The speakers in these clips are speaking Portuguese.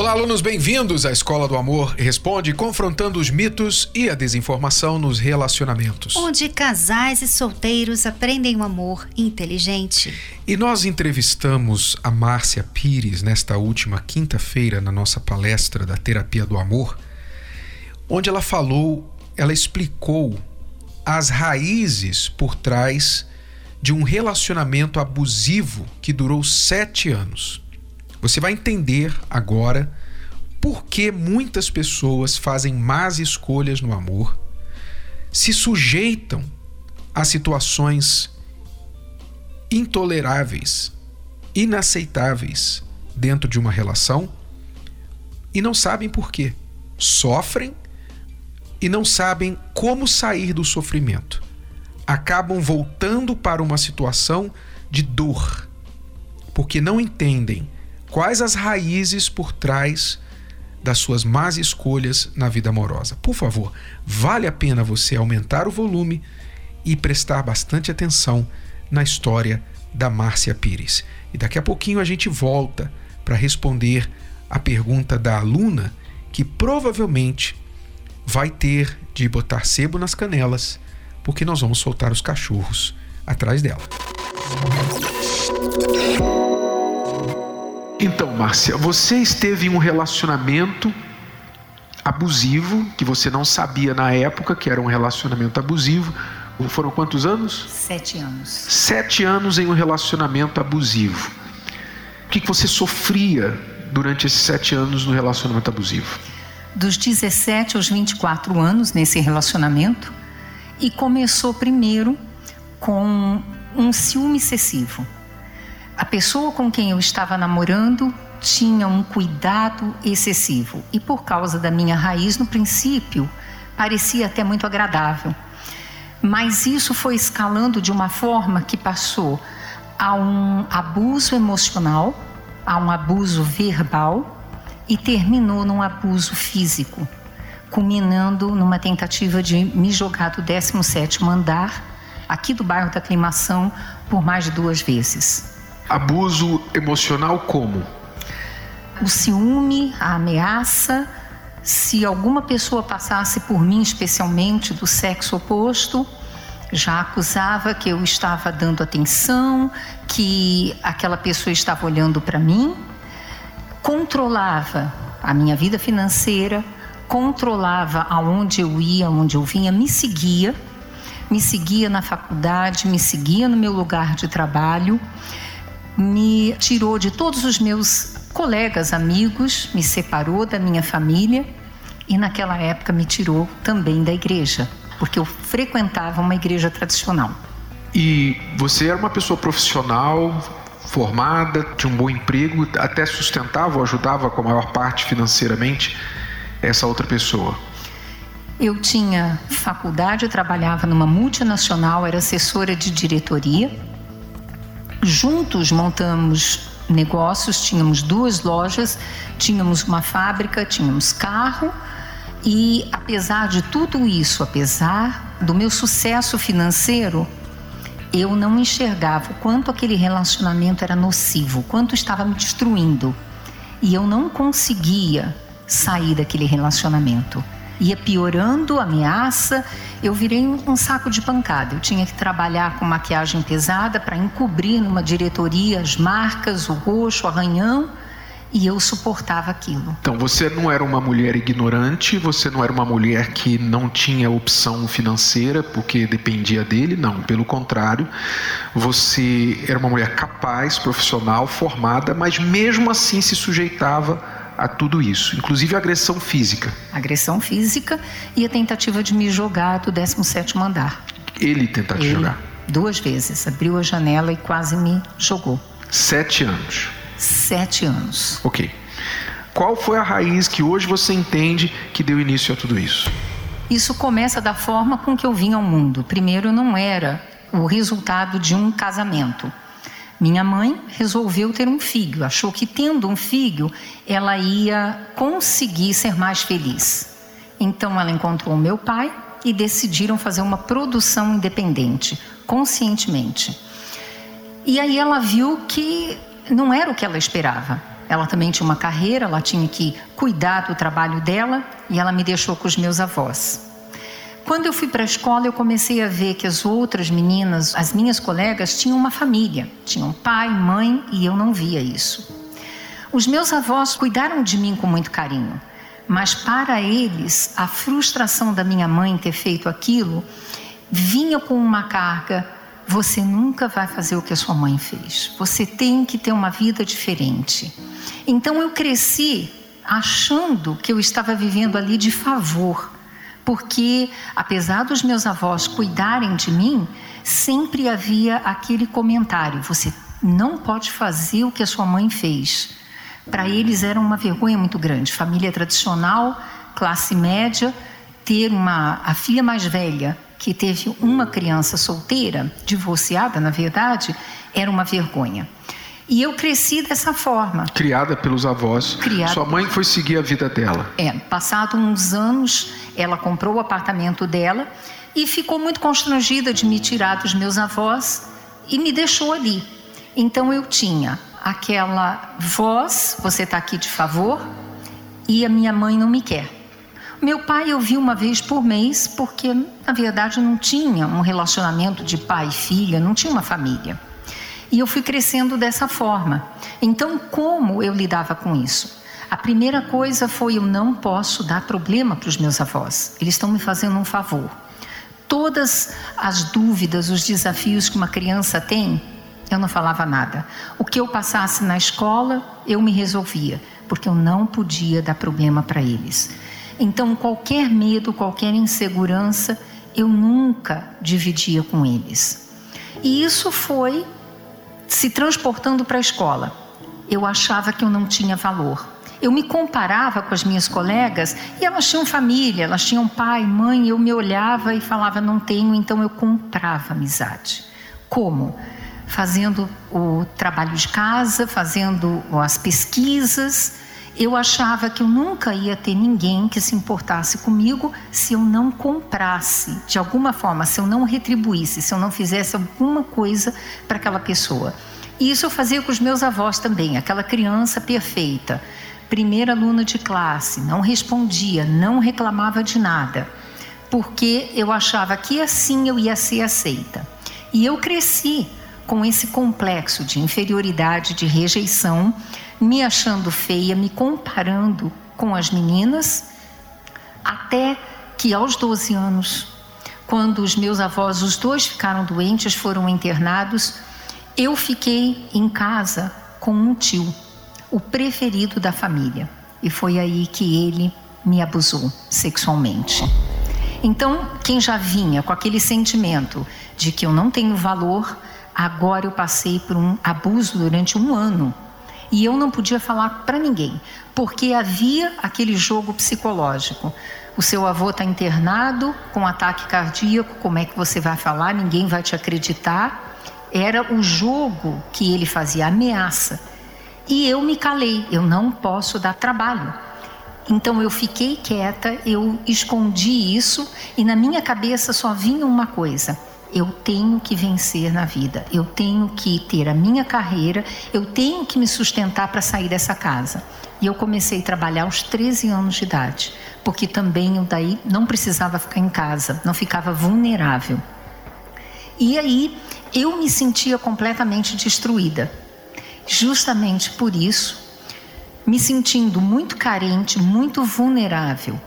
Olá, alunos, bem-vindos à Escola do Amor Responde, confrontando os mitos e a desinformação nos relacionamentos. Onde casais e solteiros aprendem um amor inteligente. E nós entrevistamos a Márcia Pires nesta última quinta-feira na nossa palestra da Terapia do Amor, onde ela falou, ela explicou as raízes por trás de um relacionamento abusivo que durou sete anos. Você vai entender agora por que muitas pessoas fazem más escolhas no amor, se sujeitam a situações intoleráveis, inaceitáveis dentro de uma relação e não sabem por quê. Sofrem e não sabem como sair do sofrimento. Acabam voltando para uma situação de dor, porque não entendem quais as raízes por trás das suas más escolhas na vida amorosa. Por favor, vale a pena você aumentar o volume e prestar bastante atenção na história da Márcia Pires. E daqui a pouquinho a gente volta para responder a pergunta da aluna que provavelmente vai ter de botar sebo nas canelas, porque nós vamos soltar os cachorros atrás dela. Então, Márcia, você esteve em um relacionamento abusivo que você não sabia na época que era um relacionamento abusivo. Foram quantos anos? Sete anos. Sete anos em um relacionamento abusivo. O que você sofria durante esses sete anos no relacionamento abusivo? Dos 17 aos 24 anos nesse relacionamento, e começou primeiro com um ciúme excessivo a pessoa com quem eu estava namorando tinha um cuidado excessivo e, por causa da minha raiz, no princípio, parecia até muito agradável. Mas isso foi escalando de uma forma que passou a um abuso emocional, a um abuso verbal e terminou num abuso físico, culminando numa tentativa de me jogar do 17º andar aqui do bairro da Aclimação por mais de duas vezes. Abuso emocional como? O ciúme, a ameaça. Se alguma pessoa passasse por mim, especialmente do sexo oposto, já acusava que eu estava dando atenção, que aquela pessoa estava olhando para mim, controlava a minha vida financeira, controlava aonde eu ia, aonde eu vinha, me seguia, me seguia na faculdade, me seguia no meu lugar de trabalho me tirou de todos os meus colegas, amigos, me separou da minha família e naquela época me tirou também da igreja, porque eu frequentava uma igreja tradicional. E você era uma pessoa profissional, formada, tinha um bom emprego, até sustentava ou ajudava com a maior parte financeiramente essa outra pessoa? Eu tinha faculdade, eu trabalhava numa multinacional, era assessora de diretoria Juntos montamos negócios, tínhamos duas lojas, tínhamos uma fábrica, tínhamos carro. E apesar de tudo isso, apesar do meu sucesso financeiro, eu não enxergava o quanto aquele relacionamento era nocivo, quanto estava me destruindo. E eu não conseguia sair daquele relacionamento ia piorando a ameaça, eu virei um saco de pancada. Eu tinha que trabalhar com maquiagem pesada para encobrir numa diretoria as marcas, o roxo, o arranhão. E eu suportava aquilo. Então você não era uma mulher ignorante, você não era uma mulher que não tinha opção financeira porque dependia dele, não. Pelo contrário, você era uma mulher capaz, profissional, formada, mas mesmo assim se sujeitava a tudo isso, inclusive a agressão física. Agressão física e a tentativa de me jogar do 17 andar. Ele tentar te jogar? Duas vezes. Abriu a janela e quase me jogou. Sete anos. Sete anos. Ok. Qual foi a raiz que hoje você entende que deu início a tudo isso? Isso começa da forma com que eu vim ao mundo. Primeiro, não era o resultado de um casamento. Minha mãe resolveu ter um filho, achou que tendo um filho ela ia conseguir ser mais feliz. Então ela encontrou meu pai e decidiram fazer uma produção independente, conscientemente. E aí ela viu que não era o que ela esperava. Ela também tinha uma carreira, ela tinha que cuidar do trabalho dela e ela me deixou com os meus avós. Quando eu fui para a escola, eu comecei a ver que as outras meninas, as minhas colegas, tinham uma família, tinham pai, mãe e eu não via isso. Os meus avós cuidaram de mim com muito carinho, mas para eles, a frustração da minha mãe ter feito aquilo vinha com uma carga você nunca vai fazer o que a sua mãe fez. Você tem que ter uma vida diferente. Então eu cresci achando que eu estava vivendo ali de favor, porque apesar dos meus avós cuidarem de mim, sempre havia aquele comentário: você não pode fazer o que a sua mãe fez. Para eles era uma vergonha muito grande. Família tradicional, classe média, ter uma a filha mais velha que teve uma criança solteira, divorciada, na verdade, era uma vergonha. E eu cresci dessa forma. Criada pelos avós. Criada. Sua mãe foi seguir a vida dela. É, passado uns anos, ela comprou o apartamento dela e ficou muito constrangida de me tirar dos meus avós e me deixou ali. Então eu tinha aquela voz, você está aqui de favor, e a minha mãe não me quer. Meu pai eu vi uma vez por mês, porque na verdade não tinha um relacionamento de pai e filha, não tinha uma família. E eu fui crescendo dessa forma. Então, como eu lidava com isso? A primeira coisa foi: eu não posso dar problema para os meus avós, eles estão me fazendo um favor. Todas as dúvidas, os desafios que uma criança tem, eu não falava nada. O que eu passasse na escola, eu me resolvia, porque eu não podia dar problema para eles. Então, qualquer medo, qualquer insegurança, eu nunca dividia com eles. E isso foi se transportando para a escola. Eu achava que eu não tinha valor. Eu me comparava com as minhas colegas e elas tinham família, elas tinham pai, mãe. Eu me olhava e falava, não tenho, então eu comprava amizade. Como? Fazendo o trabalho de casa, fazendo as pesquisas eu achava que eu nunca ia ter ninguém que se importasse comigo se eu não comprasse, de alguma forma, se eu não retribuísse, se eu não fizesse alguma coisa para aquela pessoa. E isso eu fazia com os meus avós também, aquela criança perfeita, primeira aluna de classe, não respondia, não reclamava de nada, porque eu achava que assim eu ia ser aceita. E eu cresci com esse complexo de inferioridade, de rejeição me achando feia, me comparando com as meninas, até que aos 12 anos, quando os meus avós, os dois ficaram doentes, foram internados, eu fiquei em casa com um tio, o preferido da família. E foi aí que ele me abusou sexualmente. Então, quem já vinha com aquele sentimento de que eu não tenho valor, agora eu passei por um abuso durante um ano e eu não podia falar para ninguém, porque havia aquele jogo psicológico. O seu avô está internado com ataque cardíaco, como é que você vai falar? Ninguém vai te acreditar. Era o jogo que ele fazia, ameaça. E eu me calei, eu não posso dar trabalho. Então eu fiquei quieta, eu escondi isso e na minha cabeça só vinha uma coisa: eu tenho que vencer na vida, eu tenho que ter a minha carreira, eu tenho que me sustentar para sair dessa casa. E eu comecei a trabalhar aos 13 anos de idade, porque também eu daí não precisava ficar em casa, não ficava vulnerável. E aí eu me sentia completamente destruída. Justamente por isso, me sentindo muito carente, muito vulnerável,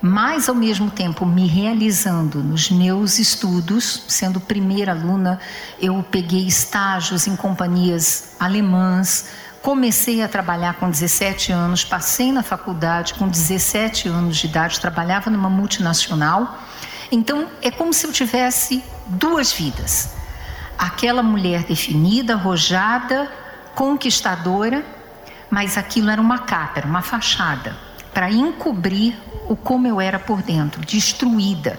mas ao mesmo tempo me realizando nos meus estudos, sendo primeira aluna, eu peguei estágios em companhias alemãs, comecei a trabalhar com 17 anos, passei na faculdade com 17 anos de idade, trabalhava numa multinacional. Então é como se eu tivesse duas vidas. Aquela mulher definida, arrojada, conquistadora, mas aquilo era uma capa, era uma fachada para encobrir o como eu era por dentro, destruída.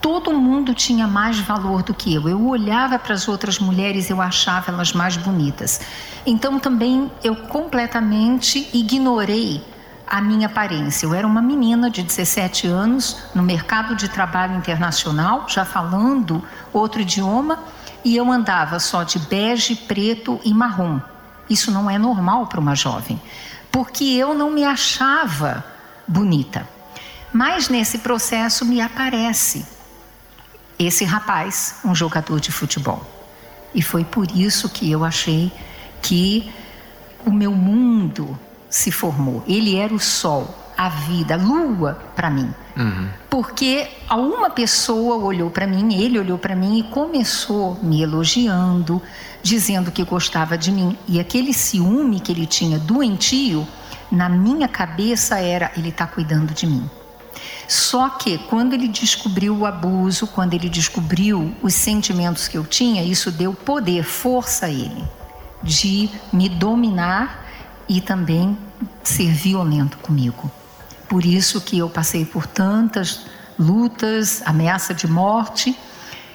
todo mundo tinha mais valor do que eu. Eu olhava para as outras mulheres, eu achava elas mais bonitas. Então também eu completamente ignorei a minha aparência. Eu era uma menina de 17 anos no mercado de trabalho internacional, já falando outro idioma, e eu andava só de bege, preto e marrom. Isso não é normal para uma jovem, porque eu não me achava bonita. Mas nesse processo me aparece esse rapaz, um jogador de futebol. E foi por isso que eu achei que o meu mundo se formou. Ele era o sol, a vida, a lua para mim. Uhum. Porque uma pessoa olhou para mim, ele olhou para mim e começou me elogiando, dizendo que gostava de mim. E aquele ciúme que ele tinha doentio, na minha cabeça era: ele está cuidando de mim. Só que quando ele descobriu o abuso, quando ele descobriu os sentimentos que eu tinha, isso deu poder, força a ele de me dominar e também ser violento comigo. Por isso que eu passei por tantas lutas, ameaça de morte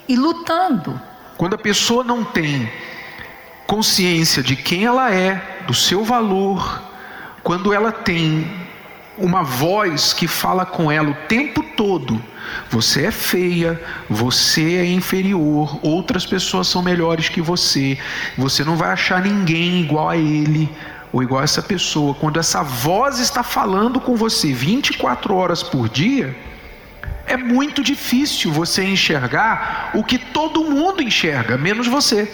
e lutando. Quando a pessoa não tem consciência de quem ela é, do seu valor, quando ela tem uma voz que fala com ela o tempo todo: você é feia, você é inferior, outras pessoas são melhores que você, você não vai achar ninguém igual a ele ou igual essa pessoa. Quando essa voz está falando com você 24 horas por dia, é muito difícil você enxergar o que todo mundo enxerga, menos você.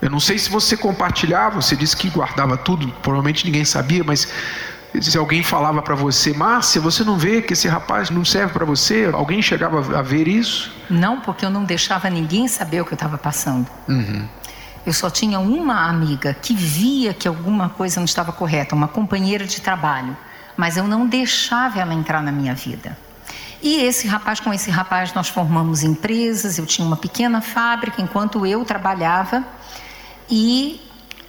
Eu não sei se você compartilhava, você disse que guardava tudo, provavelmente ninguém sabia, mas se alguém falava para você, Márcia, você não vê que esse rapaz não serve para você? Alguém chegava a ver isso? Não, porque eu não deixava ninguém saber o que eu estava passando. Uhum. Eu só tinha uma amiga que via que alguma coisa não estava correta, uma companheira de trabalho, mas eu não deixava ela entrar na minha vida. E esse rapaz, com esse rapaz, nós formamos empresas. Eu tinha uma pequena fábrica enquanto eu trabalhava e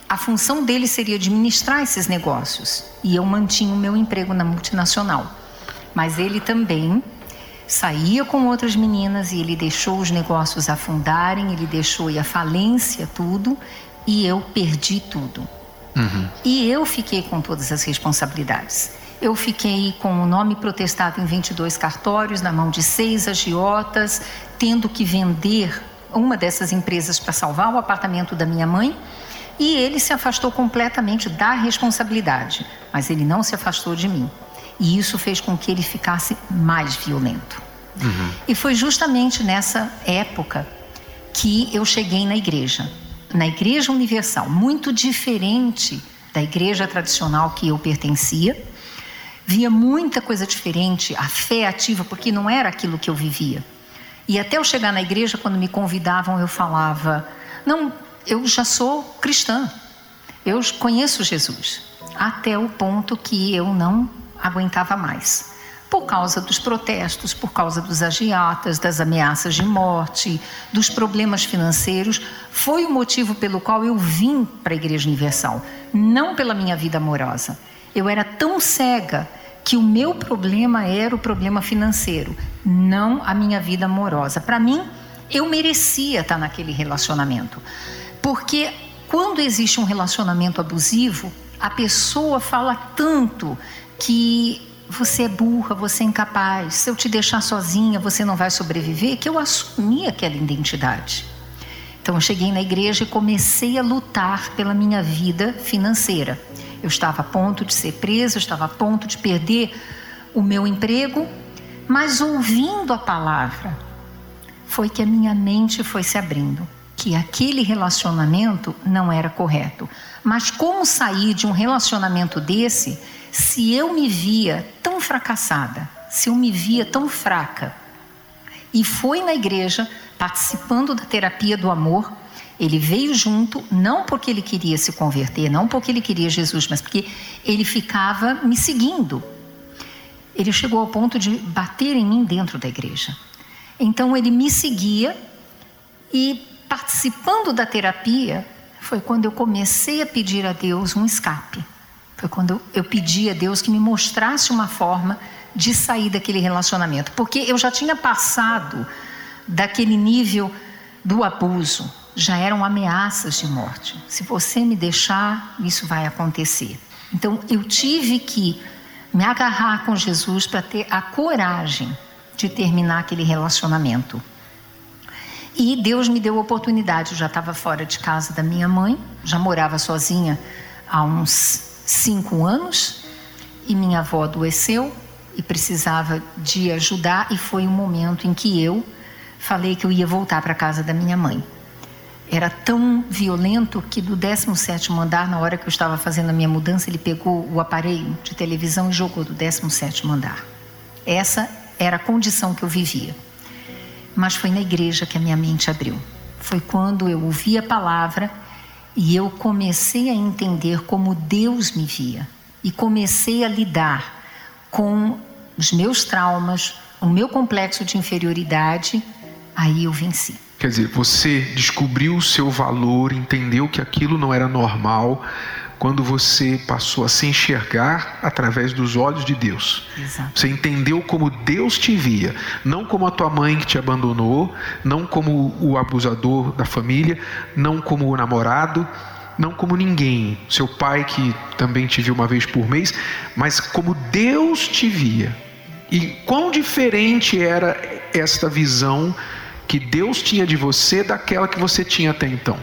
a função dele seria administrar esses negócios e eu mantinha o meu emprego na multinacional. Mas ele também saía com outras meninas e ele deixou os negócios afundarem, ele deixou à falência tudo e eu perdi tudo. Uhum. E eu fiquei com todas as responsabilidades. Eu fiquei com o nome protestado em 22 cartórios, na mão de seis agiotas, tendo que vender uma dessas empresas para salvar o apartamento da minha mãe e ele se afastou completamente da responsabilidade, mas ele não se afastou de mim. E isso fez com que ele ficasse mais violento. Uhum. E foi justamente nessa época que eu cheguei na igreja, na Igreja Universal, muito diferente da igreja tradicional que eu pertencia. Via muita coisa diferente, a fé ativa, porque não era aquilo que eu vivia. E até eu chegar na igreja, quando me convidavam, eu falava: Não, eu já sou cristã, eu conheço Jesus, até o ponto que eu não aguentava mais. Por causa dos protestos, por causa dos agiatas, das ameaças de morte, dos problemas financeiros, foi o motivo pelo qual eu vim para a Igreja Universal, não pela minha vida amorosa. Eu era tão cega que o meu problema era o problema financeiro, não a minha vida amorosa. Para mim, eu merecia estar naquele relacionamento. Porque quando existe um relacionamento abusivo, a pessoa fala tanto que você é burra, você é incapaz, se eu te deixar sozinha, você não vai sobreviver, que eu assumi aquela identidade. Então eu cheguei na igreja e comecei a lutar pela minha vida financeira. Eu estava a ponto de ser presa, eu estava a ponto de perder o meu emprego, mas ouvindo a palavra, foi que a minha mente foi se abrindo que aquele relacionamento não era correto. Mas como sair de um relacionamento desse se eu me via tão fracassada, se eu me via tão fraca? E foi na igreja, participando da terapia do amor, ele veio junto, não porque ele queria se converter, não porque ele queria Jesus, mas porque ele ficava me seguindo. Ele chegou ao ponto de bater em mim dentro da igreja. Então ele me seguia e participando da terapia, foi quando eu comecei a pedir a Deus um escape. Foi quando eu pedi a Deus que me mostrasse uma forma de sair daquele relacionamento, porque eu já tinha passado daquele nível do abuso, já eram ameaças de morte. Se você me deixar, isso vai acontecer. Então eu tive que me agarrar com Jesus para ter a coragem de terminar aquele relacionamento. E Deus me deu a oportunidade. Eu já estava fora de casa da minha mãe, já morava sozinha há uns cinco anos, e minha avó adoeceu e precisava de ajudar, e foi um momento em que eu falei que eu ia voltar para casa da minha mãe. Era tão violento que do 17 andar, na hora que eu estava fazendo a minha mudança, ele pegou o aparelho de televisão e jogou do 17 andar. Essa era a condição que eu vivia. Mas foi na igreja que a minha mente abriu. Foi quando eu ouvi a palavra e eu comecei a entender como Deus me via. E comecei a lidar com os meus traumas, o meu complexo de inferioridade. Aí eu venci. Quer dizer, você descobriu o seu valor, entendeu que aquilo não era normal, quando você passou a se enxergar através dos olhos de Deus. Exato. Você entendeu como Deus te via, não como a tua mãe que te abandonou, não como o abusador da família, não como o namorado, não como ninguém, seu pai que também te viu uma vez por mês, mas como Deus te via. E quão diferente era esta visão que Deus tinha de você daquela que você tinha até então?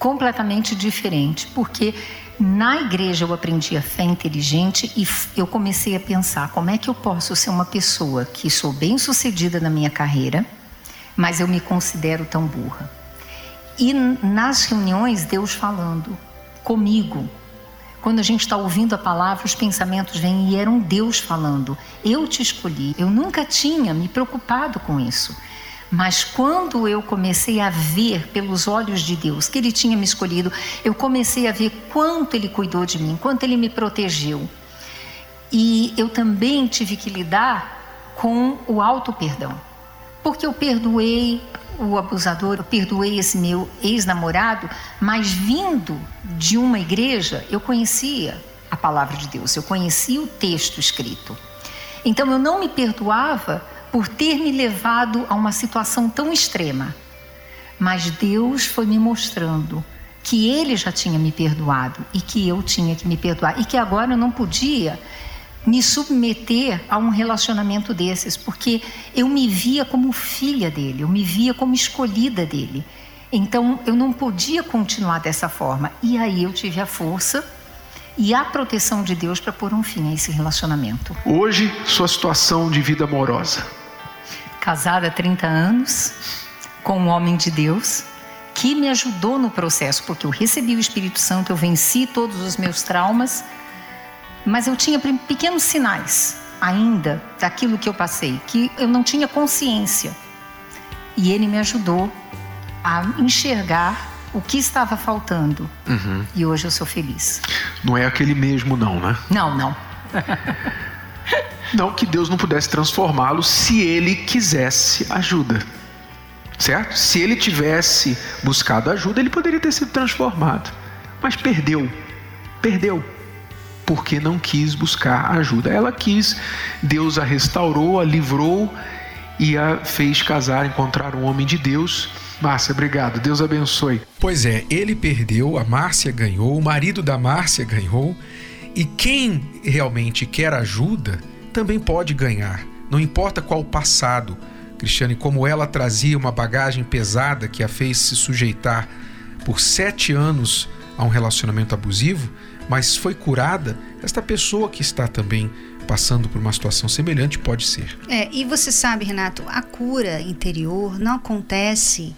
Completamente diferente, porque na igreja eu aprendi a fé inteligente e eu comecei a pensar como é que eu posso ser uma pessoa que sou bem sucedida na minha carreira, mas eu me considero tão burra. E nas reuniões, Deus falando comigo. Quando a gente está ouvindo a palavra, os pensamentos vêm e eram Deus falando. Eu te escolhi. Eu nunca tinha me preocupado com isso. Mas quando eu comecei a ver pelos olhos de Deus que Ele tinha me escolhido, eu comecei a ver quanto Ele cuidou de mim, quanto Ele me protegeu. E eu também tive que lidar com o auto-perdão. Porque eu perdoei o abusador, eu perdoei esse meu ex-namorado, mas vindo de uma igreja, eu conhecia a palavra de Deus, eu conhecia o texto escrito. Então eu não me perdoava por ter me levado a uma situação tão extrema. Mas Deus foi me mostrando que Ele já tinha me perdoado e que eu tinha que me perdoar e que agora eu não podia me submeter a um relacionamento desses, porque eu me via como filha dele, eu me via como escolhida dele. Então eu não podia continuar dessa forma. E aí eu tive a força e a proteção de Deus para pôr um fim a esse relacionamento. Hoje, sua situação de vida amorosa casada há 30 anos com um homem de Deus que me ajudou no processo, porque eu recebi o Espírito Santo, eu venci todos os meus traumas, mas eu tinha pequenos sinais ainda daquilo que eu passei, que eu não tinha consciência. E ele me ajudou a enxergar o que estava faltando. Uhum. E hoje eu sou feliz. Não é aquele mesmo, não, né? Não, não. Não que Deus não pudesse transformá-lo se ele quisesse ajuda. Certo? Se ele tivesse buscado ajuda, ele poderia ter sido transformado. Mas perdeu. Perdeu. Porque não quis buscar ajuda. Ela quis, Deus a restaurou, a livrou e a fez casar, encontrar um homem de Deus. Márcia, obrigado. Deus abençoe. Pois é, ele perdeu, a Márcia ganhou, o marido da Márcia ganhou. E quem realmente quer ajuda, também pode ganhar, não importa qual o passado. Cristiane, como ela trazia uma bagagem pesada que a fez se sujeitar por sete anos a um relacionamento abusivo, mas foi curada, esta pessoa que está também passando por uma situação semelhante pode ser. É, e você sabe, Renato, a cura interior não acontece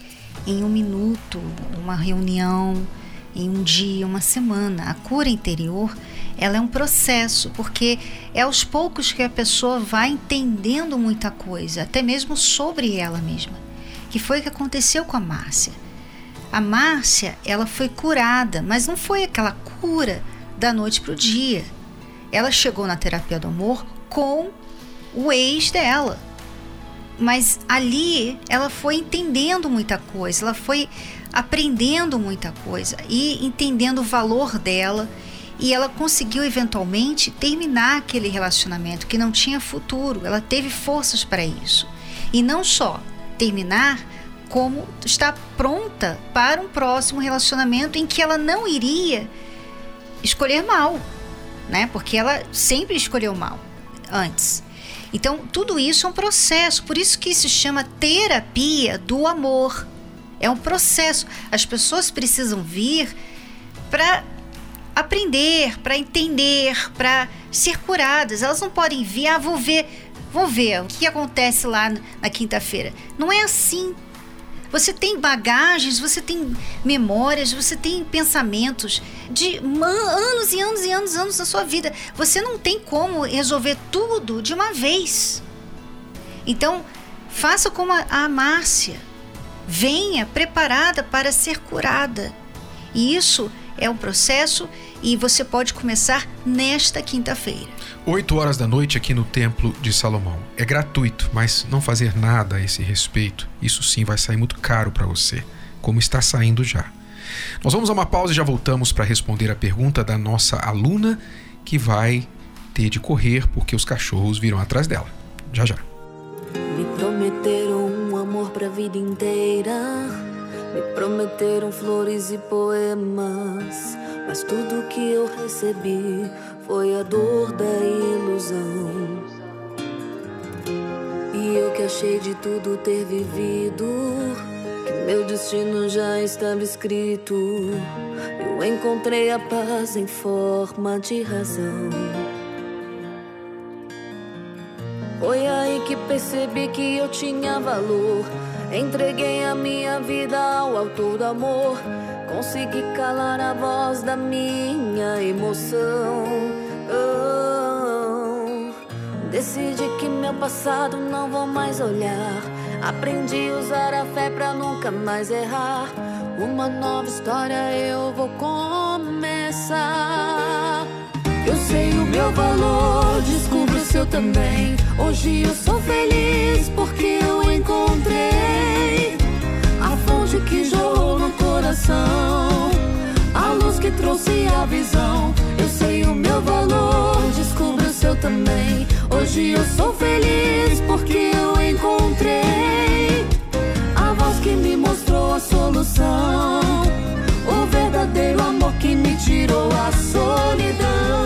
em um minuto, uma reunião, em um dia, uma semana. A cura interior ela é um processo, porque é aos poucos que a pessoa vai entendendo muita coisa, até mesmo sobre ela mesma. Que foi o que aconteceu com a Márcia. A Márcia, ela foi curada, mas não foi aquela cura da noite para o dia. Ela chegou na terapia do amor com o ex dela. Mas ali ela foi entendendo muita coisa, ela foi aprendendo muita coisa e entendendo o valor dela e ela conseguiu eventualmente terminar aquele relacionamento que não tinha futuro. Ela teve forças para isso. E não só terminar, como está pronta para um próximo relacionamento em que ela não iria escolher mal, né? Porque ela sempre escolheu mal antes. Então, tudo isso é um processo, por isso que se chama terapia do amor. É um processo. As pessoas precisam vir para aprender, para entender, para ser curadas. Elas não podem vir, ah, vou ver, vou ver o que acontece lá na quinta-feira. Não é assim. Você tem bagagens, você tem memórias, você tem pensamentos de anos e anos e anos e anos da sua vida. Você não tem como resolver tudo de uma vez. Então, faça como a Márcia. Venha preparada para ser curada. E isso é um processo e você pode começar nesta quinta-feira. 8 horas da noite aqui no Templo de Salomão. É gratuito, mas não fazer nada a esse respeito, isso sim vai sair muito caro para você, como está saindo já. Nós vamos a uma pausa e já voltamos para responder a pergunta da nossa aluna que vai ter de correr porque os cachorros viram atrás dela. Já já. Me prometeram um amor para a vida inteira. Me prometeram flores e poemas. Mas tudo que eu recebi foi a dor da ilusão. E eu que achei de tudo ter vivido, que meu destino já estava escrito. Eu encontrei a paz em forma de razão. Foi aí que percebi que eu tinha valor. Entreguei a minha vida ao autor do amor. Consegui calar a voz da minha emoção. Oh, decidi que meu passado não vou mais olhar. Aprendi a usar a fé pra nunca mais errar. Uma nova história eu vou começar. Eu sei o meu valor, descubro o seu também. Hoje eu sou feliz porque eu encontrei coração, a luz que trouxe a visão. Eu sei o meu valor, descubro o seu também. Hoje eu sou feliz porque eu encontrei a voz que me mostrou a solução, o verdadeiro amor que me tirou a solidão.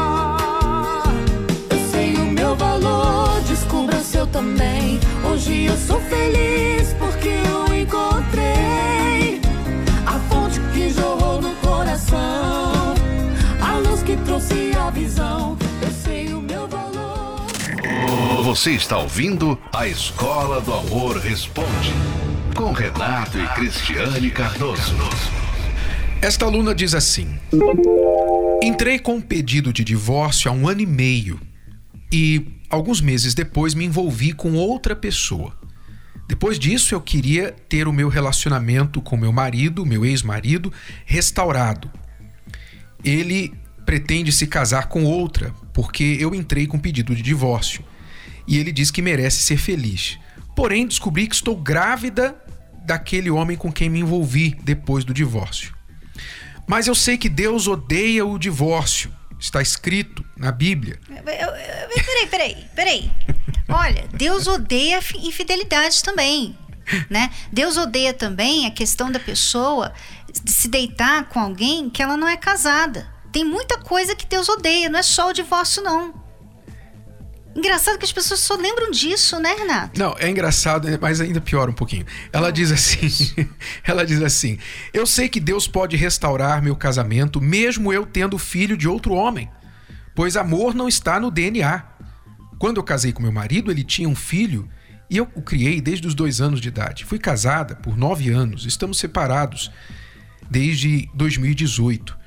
Seu também. Hoje eu sou feliz porque eu encontrei a fonte que jorrou no coração, a luz que trouxe a visão. Eu sei o meu valor. Você está ouvindo a Escola do Amor Responde com Renato e Cristiane Cardoso. Esta aluna diz assim: Entrei com um pedido de divórcio há um ano e meio e alguns meses depois me envolvi com outra pessoa. Depois disso, eu queria ter o meu relacionamento com meu marido, meu ex-marido, restaurado. Ele pretende se casar com outra, porque eu entrei com pedido de divórcio. E ele diz que merece ser feliz. Porém, descobri que estou grávida daquele homem com quem me envolvi depois do divórcio. Mas eu sei que Deus odeia o divórcio Está escrito na Bíblia. Peraí, peraí, peraí. Olha, Deus odeia infidelidade também. Né? Deus odeia também a questão da pessoa se deitar com alguém que ela não é casada. Tem muita coisa que Deus odeia, não é só o divórcio, não. Engraçado que as pessoas só lembram disso, né, Renato? Não, é engraçado, mas ainda pior um pouquinho. Ela oh, diz assim: ela diz assim: Eu sei que Deus pode restaurar meu casamento, mesmo eu tendo filho de outro homem, pois amor não está no DNA. Quando eu casei com meu marido, ele tinha um filho E eu o criei desde os dois anos de idade. Fui casada por nove anos, estamos separados desde 2018.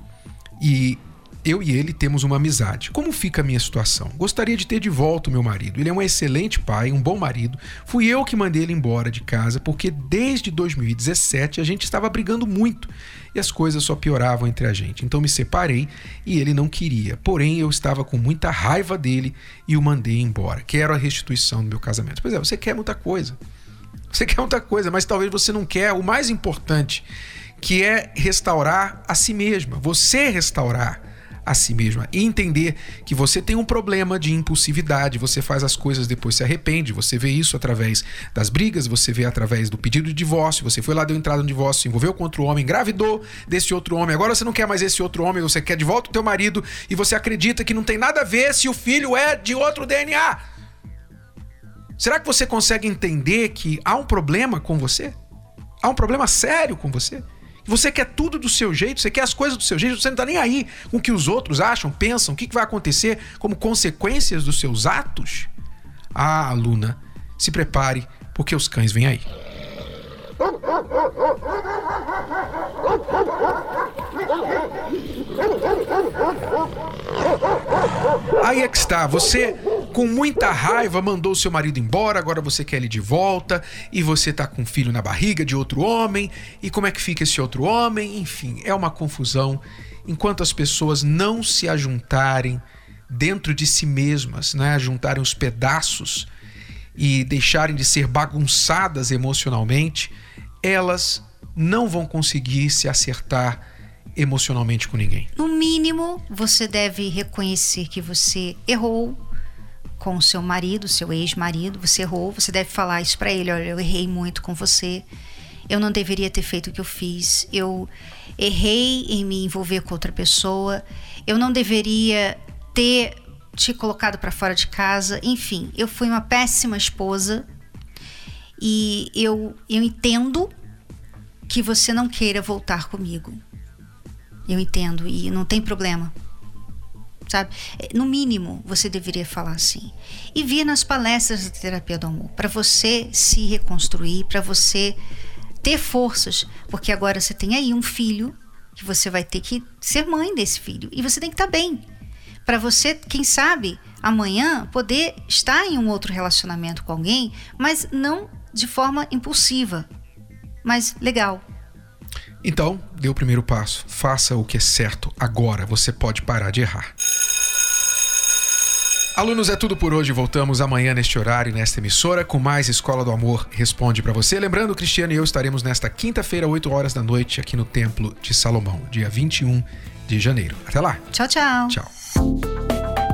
E eu e ele temos uma amizade. Como fica a minha situação? Gostaria de ter de volta o meu marido. Ele é um excelente pai, um bom marido. Fui eu que mandei ele embora de casa porque desde 2017 a gente estava brigando muito e as coisas só pioravam entre a gente. Então me separei e ele não queria. Porém, eu estava com muita raiva dele e o mandei embora. Quero a restituição do meu casamento. Pois é, você quer muita coisa. Você quer muita coisa, mas talvez você não quer o mais importante, que é restaurar a si mesma. Você restaurar a si mesma e entender que você tem um problema de impulsividade, você faz as coisas depois se arrepende, você vê isso através das brigas, você vê através do pedido de divórcio, você foi lá deu entrada no divórcio, se envolveu com outro homem, engravidou desse outro homem, agora você não quer mais esse outro homem, você quer de volta o teu marido e você acredita que não tem nada a ver se o filho é de outro DNA. Será que você consegue entender que há um problema com você? Há um problema sério com você? Você quer tudo do seu jeito, você quer as coisas do seu jeito, você não está nem aí com o que os outros acham, pensam, o que vai acontecer como consequências dos seus atos? Ah, aluna, se prepare, porque os cães vêm aí. Aí é que está, você com muita raiva mandou seu marido embora, agora você quer ele de volta e você tá com um filho na barriga de outro homem. E como é que fica esse outro homem? Enfim, é uma confusão. Enquanto as pessoas não se ajuntarem dentro de si mesmas, né, juntarem os pedaços e deixarem de ser bagunçadas emocionalmente, elas não vão conseguir se acertar emocionalmente com ninguém. No mínimo, você deve reconhecer que você errou, com o seu marido, seu ex-marido, você errou, você deve falar isso para ele, olha, eu errei muito com você. Eu não deveria ter feito o que eu fiz. Eu errei em me envolver com outra pessoa. Eu não deveria ter te colocado para fora de casa. Enfim, eu fui uma péssima esposa. E eu, eu entendo que você não queira voltar comigo. Eu entendo e não tem problema sabe? É, no mínimo, você deveria falar assim. E vir nas palestras da terapia do amor, para você se reconstruir, para você ter forças, porque agora você tem aí um filho que você vai ter que ser mãe desse filho e você tem que estar tá bem. Para você, quem sabe, amanhã poder estar em um outro relacionamento com alguém, mas não de forma impulsiva, mas legal, então, dê o primeiro passo. Faça o que é certo agora. Você pode parar de errar. Alunos, é tudo por hoje. Voltamos amanhã neste horário, nesta emissora, com mais Escola do Amor Responde para você. Lembrando, Cristiano e eu estaremos nesta quinta-feira, 8 horas da noite, aqui no Templo de Salomão, dia 21 de janeiro. Até lá. Tchau, tchau. Tchau.